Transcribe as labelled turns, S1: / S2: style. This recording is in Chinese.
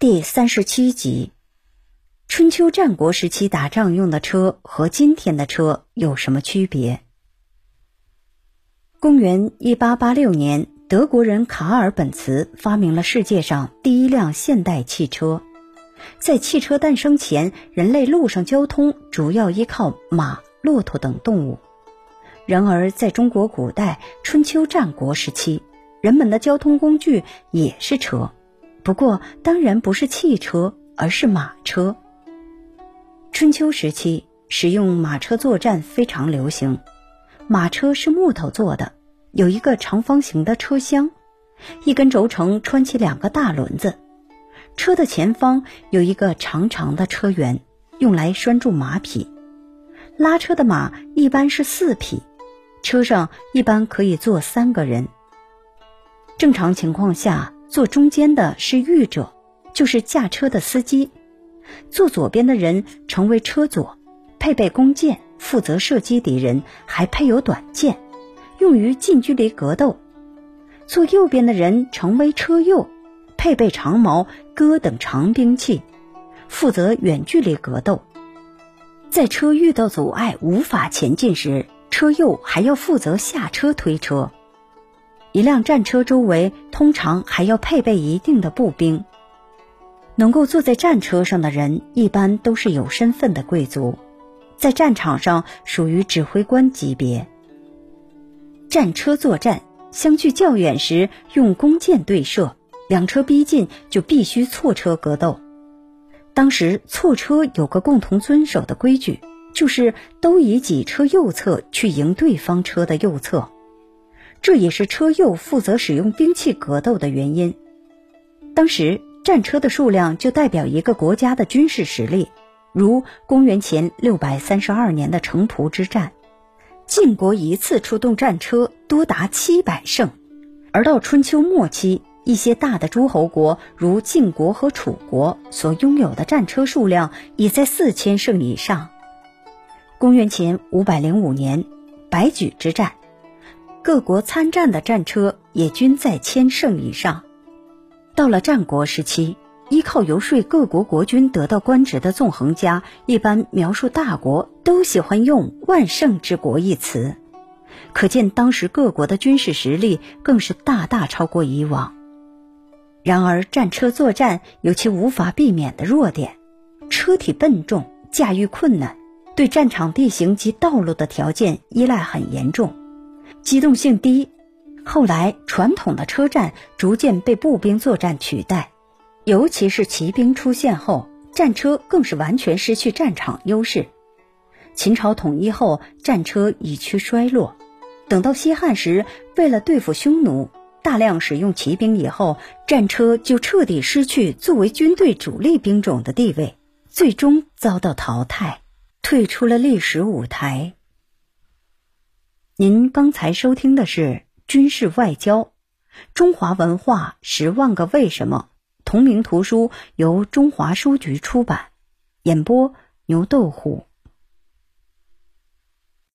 S1: 第三十七集：春秋战国时期打仗用的车和今天的车有什么区别？公元一八八六年，德国人卡尔·本茨发明了世界上第一辆现代汽车。在汽车诞生前，人类陆上交通主要依靠马、骆驼等动物。然而，在中国古代春秋战国时期，人们的交通工具也是车，不过当然不是汽车，而是马车。春秋时期，使用马车作战非常流行。马车是木头做的，有一个长方形的车厢，一根轴承穿起两个大轮子。车的前方有一个长长的车辕，用来拴住马匹。拉车的马一般是四匹，车上一般可以坐三个人。正常情况下，坐中间的是御者，就是驾车的司机；坐左边的人成为车左，配备弓箭。负责射击敌人，还配有短剑，用于近距离格斗。坐右边的人成为车右，配备长矛、戈等长兵器，负责远距离格斗。在车遇到阻碍无法前进时，车右还要负责下车推车。一辆战车周围通常还要配备一定的步兵。能够坐在战车上的人，一般都是有身份的贵族。在战场上属于指挥官级别。战车作战，相距较远时用弓箭对射，两车逼近就必须错车格斗。当时错车有个共同遵守的规矩，就是都以己车右侧去迎对方车的右侧，这也是车右负责使用兵器格斗的原因。当时战车的数量就代表一个国家的军事实力。如公元前六百三十二年的城濮之战，晋国一次出动战车多达七百乘，而到春秋末期，一些大的诸侯国如晋国和楚国所拥有的战车数量已在四千乘以上。公元前五百零五年，白举之战，各国参战的战车也均在千乘以上。到了战国时期。依靠游说各国国君得到官职的纵横家，一般描述大国都喜欢用“万乘之国”一词，可见当时各国的军事实力更是大大超过以往。然而，战车作战有其无法避免的弱点：车体笨重，驾驭困难，对战场地形及道路的条件依赖很严重，机动性低。后来，传统的车战逐渐被步兵作战取代。尤其是骑兵出现后，战车更是完全失去战场优势。秦朝统一后，战车已趋衰落。等到西汉时，为了对付匈奴，大量使用骑兵以后，战车就彻底失去作为军队主力兵种的地位，最终遭到淘汰，退出了历史舞台。您刚才收听的是《军事外交：中华文化十万个为什么》。同名图书由中华书局出版，演播牛豆虎。